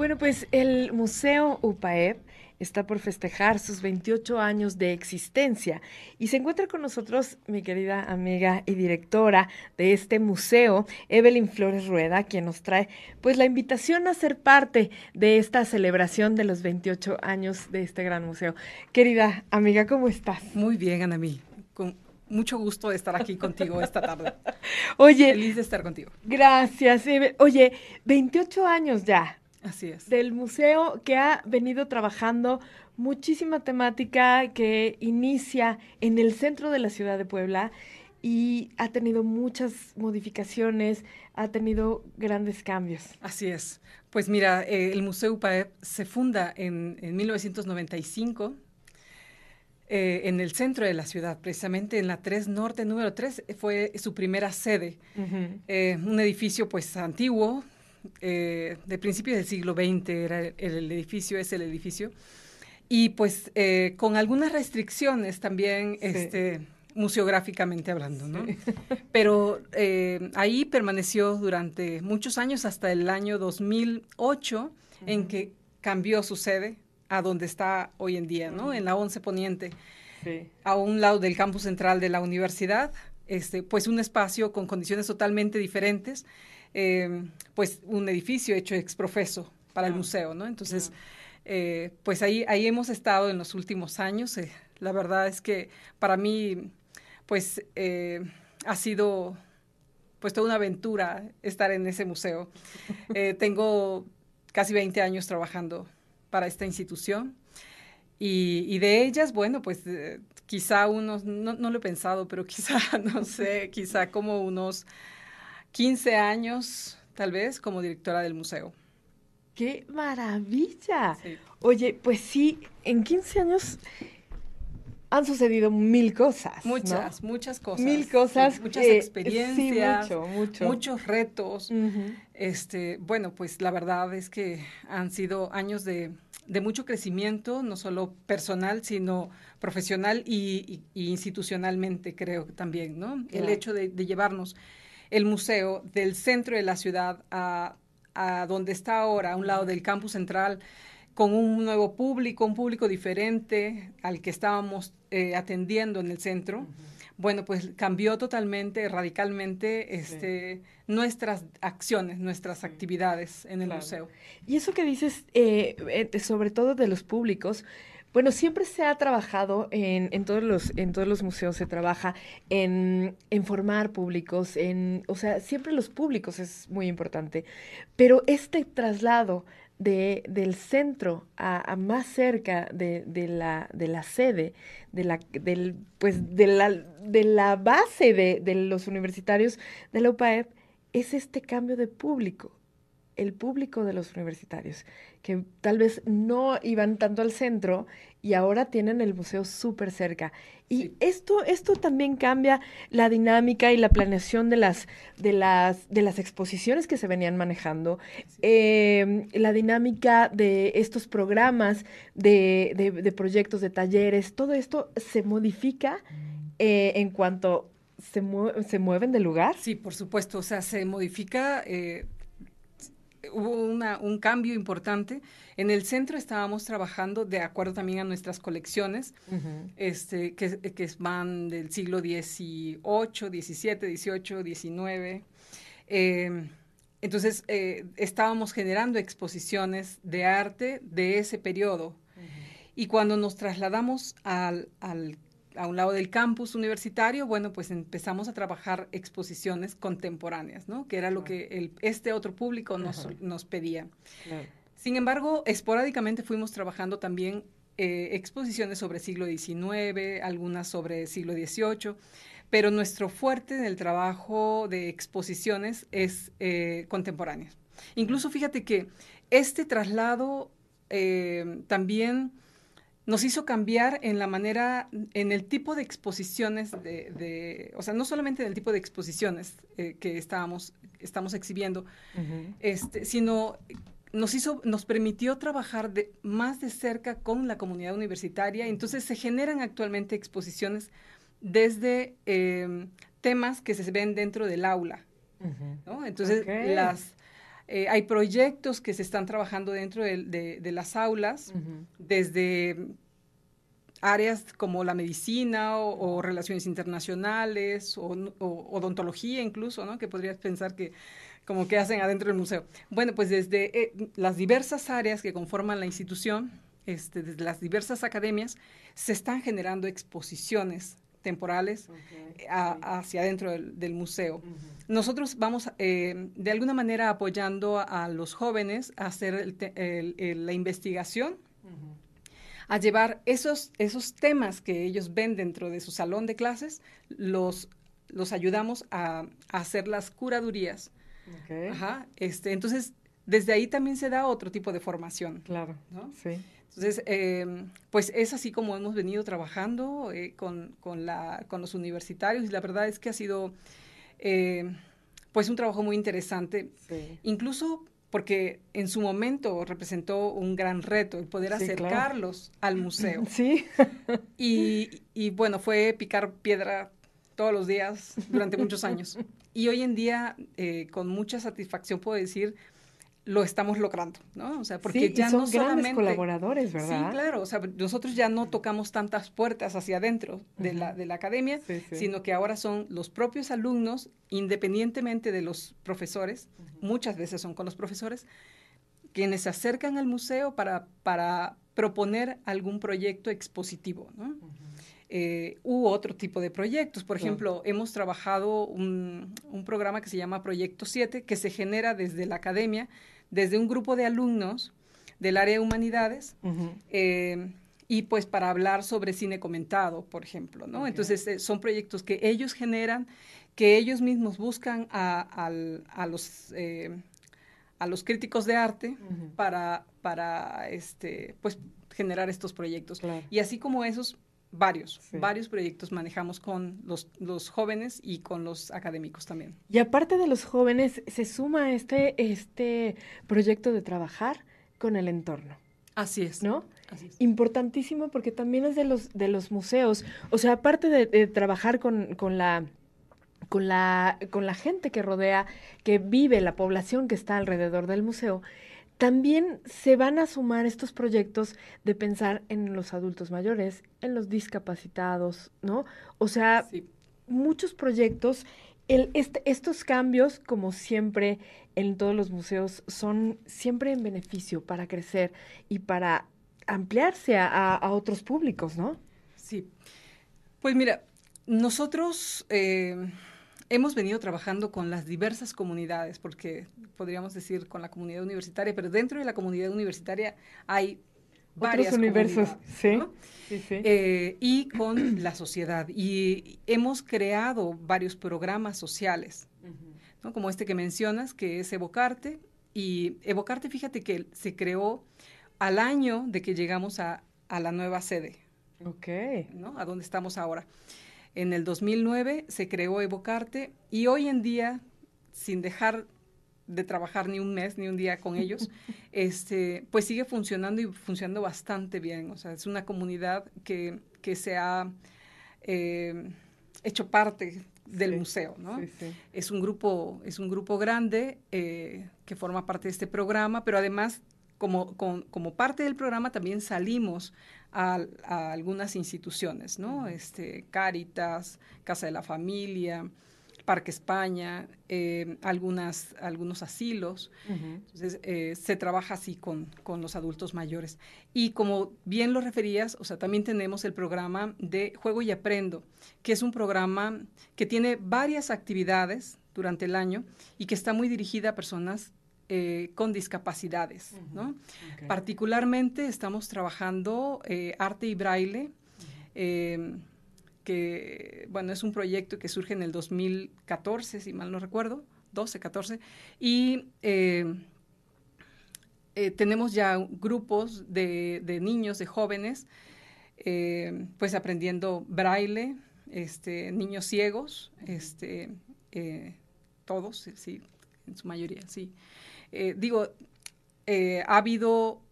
Bueno, pues el Museo UPAEP está por festejar sus 28 años de existencia y se encuentra con nosotros mi querida amiga y directora de este museo, Evelyn Flores Rueda, quien nos trae pues la invitación a ser parte de esta celebración de los 28 años de este gran museo. Querida amiga, ¿cómo estás? Muy bien, Anamí. Con mucho gusto de estar aquí contigo esta tarde. Oye, feliz de estar contigo. Gracias. Oye, 28 años ya Así es. Del museo que ha venido trabajando muchísima temática que inicia en el centro de la ciudad de Puebla y ha tenido muchas modificaciones, ha tenido grandes cambios. Así es. Pues mira, eh, el Museo UPAEP se funda en, 1995 eh, en el centro de la ciudad, precisamente en la 3 Norte número 3, fue su primera sede. Eh, un edificio pues antiguo, eh, de principios del siglo XX era el, edificio, es el edificio, y pues eh, con algunas restricciones también, este, museográficamente hablando, ¿no? Pero eh, ahí permaneció durante muchos años, hasta el año 2008, en que cambió su sede a donde está hoy en día, ¿no? En la 11 Poniente, a un lado del campus central de la universidad, este, pues un espacio con condiciones totalmente diferentes, Em, pues un edificio hecho ex profeso para el museo, ¿no? Entonces, eh, pues ahí, ahí hemos estado en los últimos años. Eh, la verdad es que para mí, pues eh, ha sido pues toda una aventura estar en ese museo. tengo casi 20 años trabajando para esta institución. Y, y de ellas, bueno, pues quizá unos, no, no, lo he pensado, pero quizá, no sé, quizá como unos 15 años, tal vez, como directora del museo. ¡Qué maravilla! Oye, pues sí, en 15 años han sucedido mil cosas. Muchas, muchas cosas. Mil cosas. muchas experiencias. Muchos retos. este, bueno, pues la verdad es que han sido años de, mucho crecimiento, no solo personal, sino profesional y, institucionalmente, creo también, ¿no? El hecho de, de llevarnos el museo del centro de la ciudad a, donde está ahora, a un lado del campus central, con un nuevo público, un público diferente al que estábamos eh, atendiendo en el centro. Bueno, pues cambió totalmente, radicalmente este, nuestras acciones, nuestras actividades en el museo. Y eso que dices, eh, eh, sobre todo de los públicos, bueno, siempre se ha trabajado en, en, todos, los, en todos los museos, se trabaja en, en, formar públicos, en, o sea, siempre los públicos es muy importante, pero este traslado de, del centro a, más cerca de, de, la, de la sede, de la, del, pues, de la, de la base de, de los universitarios de la UPAEP, es este cambio de público el público de los universitarios, que tal vez no iban tanto al centro y ahora tienen el museo súper cerca. Y esto, esto también cambia la dinámica y la planeación de las, de las, de las exposiciones que se venían manejando, em, la dinámica de estos programas, de, de, proyectos, de talleres, todo esto se modifica eh, en cuanto se, se mueven del lugar. Sí, por supuesto, o sea, se modifica eh, hubo una, un cambio importante. En el centro estábamos trabajando de acuerdo también a nuestras colecciones, este, que, que, van del siglo XVIII, XVII, XVIII, XIX. entonces, eh, estábamos generando exposiciones de arte de ese periodo. Y cuando nos trasladamos al, al a un lado del campus universitario, bueno, pues empezamos a trabajar exposiciones contemporáneas, ¿no? Que era lo que el, este otro público nos, nos pedía. Sin embargo, esporádicamente fuimos trabajando también eh, exposiciones sobre siglo XIX, algunas sobre siglo XVIII, pero nuestro fuerte en el trabajo de exposiciones es eh, contemporáneo. Incluso fíjate que este traslado eh, también nos hizo cambiar en la manera, en el tipo de exposiciones, de, o sea, no solamente en el tipo de exposiciones eh, que estábamos, estamos exhibiendo, este, sino nos hizo, nos permitió trabajar de, más de cerca con la comunidad universitaria. Entonces se generan actualmente exposiciones desde em, temas que se ven dentro del aula. Entonces las Eh, hay proyectos que se están trabajando dentro de, las aulas, desde áreas como la medicina o, relaciones internacionales o, odontología incluso, ¿no? Que podrías pensar que como que hacen adentro del museo. Bueno, pues desde eh, las diversas áreas que conforman la institución, este, desde las diversas academias, se están generando exposiciones temporales hacia adentro del, museo. Nosotros vamos eh, de alguna manera apoyando a, los jóvenes a hacer la investigación, a llevar esos, esos temas que ellos ven dentro de su salón de clases, los, los ayudamos a, hacer las curadurías. este, entonces, desde ahí también se da otro tipo de formación. Claro, ¿no? Sí. Entonces, eh, pues es así como hemos venido trabajando eh, con, la, con, los universitarios y la verdad es que ha sido eh, pues un trabajo muy interesante, incluso porque en su momento representó un gran reto el poder acercarlos al museo. Sí. y, y bueno, fue picar piedra todos los días durante muchos años. Y hoy en día, con mucha satisfacción puedo decir lo estamos logrando, ¿no? O sea, porque ya son no solamente colaboradores, ¿verdad? Sí, claro, o sea, nosotros ya no tocamos tantas puertas hacia adentro de, la, de la academia, sino que ahora son los propios alumnos, independientemente de los profesores, muchas veces son con los profesores, quienes se acercan al museo para, para proponer algún proyecto expositivo, ¿no? Eh, u otro tipo de proyectos. Por ejemplo, hemos trabajado un, un, programa que se llama Proyecto 7, que se genera desde la academia, desde un grupo de alumnos del área de humanidades. Eh, y pues para hablar sobre cine comentado, por ejemplo, ¿no? Entonces eh, son proyectos que ellos generan, que ellos mismos buscan a, los a los críticos de arte para, para este, pues, generar estos proyectos. Y así como esos, Varios, varios proyectos manejamos con los, los, jóvenes y con los académicos también. Y aparte de los jóvenes, se suma este, este proyecto de trabajar con el entorno. Así es. ¿No? Importantísimo porque también es de los, de los museos. O sea, aparte de, trabajar con, con la con la, con la gente que rodea, que vive, la población que está alrededor del museo, también se van a sumar estos proyectos de pensar en los adultos mayores, en los discapacitados, ¿no? O sea, muchos proyectos. El, este, estos cambios, como siempre en todos los museos, son siempre en beneficio para crecer y para ampliarse a, otros públicos, ¿no? Sí. Pues mira, nosotros eh, hemos venido trabajando con las diversas comunidades, porque podríamos decir con la comunidad universitaria, pero dentro de la comunidad universitaria hay varios universos, ¿sí? Eh, y con la sociedad. Y hemos creado varios programas sociales, ¿no? como este que mencionas, que es Evocarte. Y Evocarte, fíjate que se creó al año de que llegamos a, a la nueva sede. Ok. ¿no? A donde estamos ahora. En el 2009 se creó Evocarte y hoy en día, sin dejar de trabajar ni un mes ni un día con ellos, este, pues sigue funcionando y funcionando bastante bien. O sea, es una comunidad que, que se ha eh, hecho parte del museo, ¿no? Es un grupo, es un grupo grande eh, que forma parte de este programa, pero además como, como parte del programa también salimos a, algunas instituciones, ¿no? Este, Cáritas, Casa de la Familia, Parque España, eh, algunas, algunos asilos. Entonces, eh, se trabaja así con, con, los adultos mayores. Y como bien lo referías, o sea, también tenemos el programa de Juego y Aprendo, que es un programa que tiene varias actividades durante el año y que está muy dirigida a personas eh, con discapacidades. ¿no? Particularmente estamos trabajando eh, arte y braille, em, que bueno, es un proyecto que surge en el 2014, si mal no recuerdo, 12, 14, y em, eh, tenemos ya grupos de, niños, de jóvenes, em, pues aprendiendo braille, este, niños ciegos, este, todos, sí, en su mayoría, sí. Eh, digo, eh, ha habido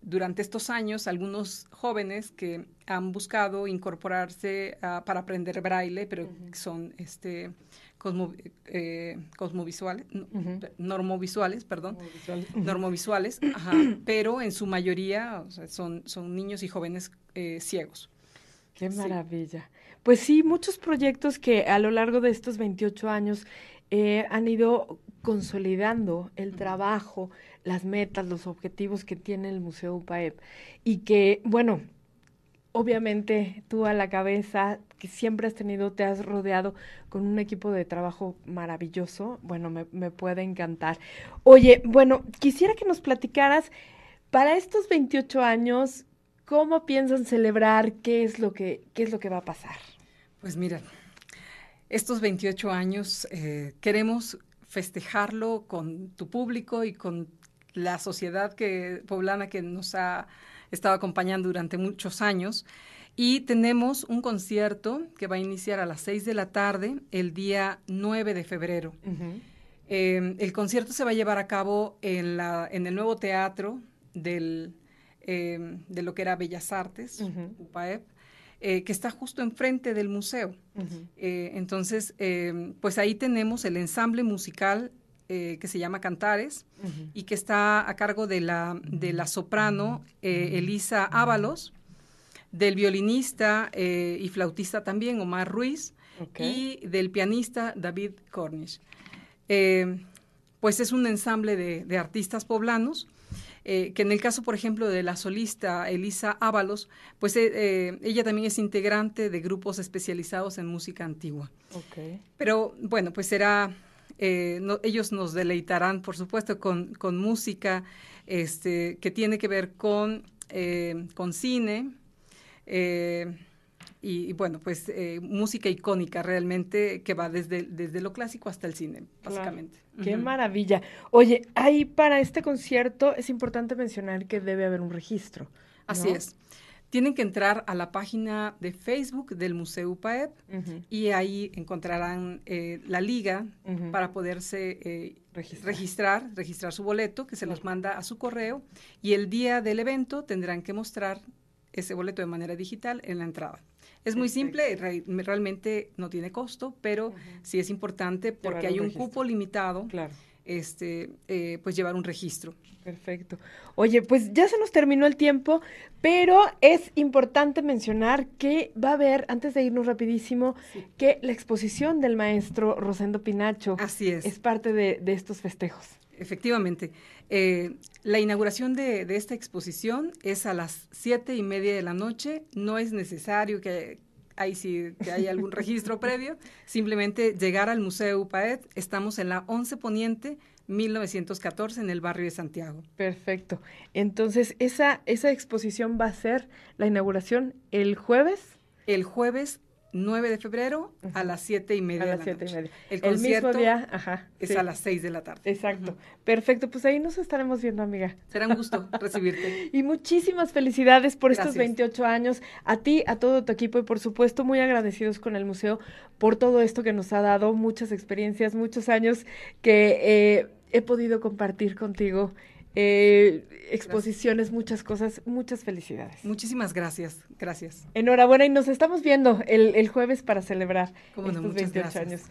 durante estos años algunos jóvenes que han buscado incorporarse para aprender braille, pero son este, eh, cosmovisuales, normovisuales, perdón, normovisuales, pero en su mayoría son, son niños y jóvenes eh, ciegos. Qué maravilla. Pues sí, muchos proyectos que a lo largo de estos 28 años eh, han ido consolidando el trabajo, las metas, los objetivos que tiene el Museo UPAEP y que, bueno, obviamente tú a la cabeza, que siempre has tenido, te has rodeado con un equipo de trabajo maravilloso, bueno, me, me puede encantar. Oye, bueno, quisiera que nos platicaras, para estos 28 años, ¿cómo piensan celebrar? ¿Qué es lo que, qué es lo que va a pasar? Pues mira, estos 28 años eh, queremos festejarlo con tu público y con la sociedad que, poblana que nos ha estado acompañando durante muchos años. Y tenemos un concierto que va a iniciar a las 6 de la tarde el día 9 de febrero. Eh, el concierto se va a llevar a cabo en, la, en el nuevo teatro del, eh, de lo que era Bellas Artes, UPAEP, eh, que está justo enfrente del museo. Eh, entonces, eh, pues ahí tenemos el ensamble musical que se llama Cantares y que está a cargo de la, de la soprano Elisa Ábalos, del violinista y flautista también Omar Ruiz y del pianista David Cornish. pues es un ensamble de, de artistas poblanos eh, que en el caso, por ejemplo, de la solista Elisa Ábalos, pues eh, eh, ella también es integrante de grupos especializados en música antigua. Pero bueno, pues será, ellos nos deleitarán, por supuesto, con, con música este, que tiene que ver con, con cine. Y, bueno, pues música icónica realmente que va desde, desde lo clásico hasta el cine, básicamente. Qué maravilla. Oye, ahí para este concierto es importante mencionar que debe haber un registro. Así es. Tienen que entrar a la página de Facebook del Museo UPAEP y ahí encontrarán eh, la liga para poderse eh, registrar. registrar. su boleto, que se los manda a su correo, y el día del evento tendrán que mostrar ese boleto de manera digital en la entrada. Es muy simple, realmente no tiene costo, pero sí es importante porque hay un cupo limitado. Claro. Este, eh, pues llevar un registro. Perfecto. Oye, pues ya se nos terminó el tiempo, pero es importante mencionar que va a haber, antes de irnos rapidísimo, que la exposición del maestro Rosendo Pinacho Así es. es parte de, estos festejos. Efectivamente. Eh, la inauguración de, de, esta exposición es a las siete y media de la noche. No es necesario que, ahí sí que hay algún registro previo, simplemente llegar al Museo UPAED, estamos en la 11 Poniente, 1914, en el barrio de Santiago. Perfecto. Entonces, esa, esa exposición va a ser la inauguración el jueves. El jueves 9 de febrero a las 7 y media a las de la noche. Y media. El, concierto mismo día, ajá, es a las 6 de la tarde. Exacto. Perfecto, pues ahí nos estaremos viendo, amiga. Será un gusto recibirte. y muchísimas felicidades por estos 28 años, a ti, a todo tu equipo y por supuesto muy agradecidos con el museo por todo esto que nos ha dado, muchas experiencias, muchos años que eh, he podido compartir contigo eh, exposiciones, muchas cosas, muchas felicidades. Muchísimas gracias, gracias. Enhorabuena y nos estamos viendo el, jueves para celebrar estos 28 años.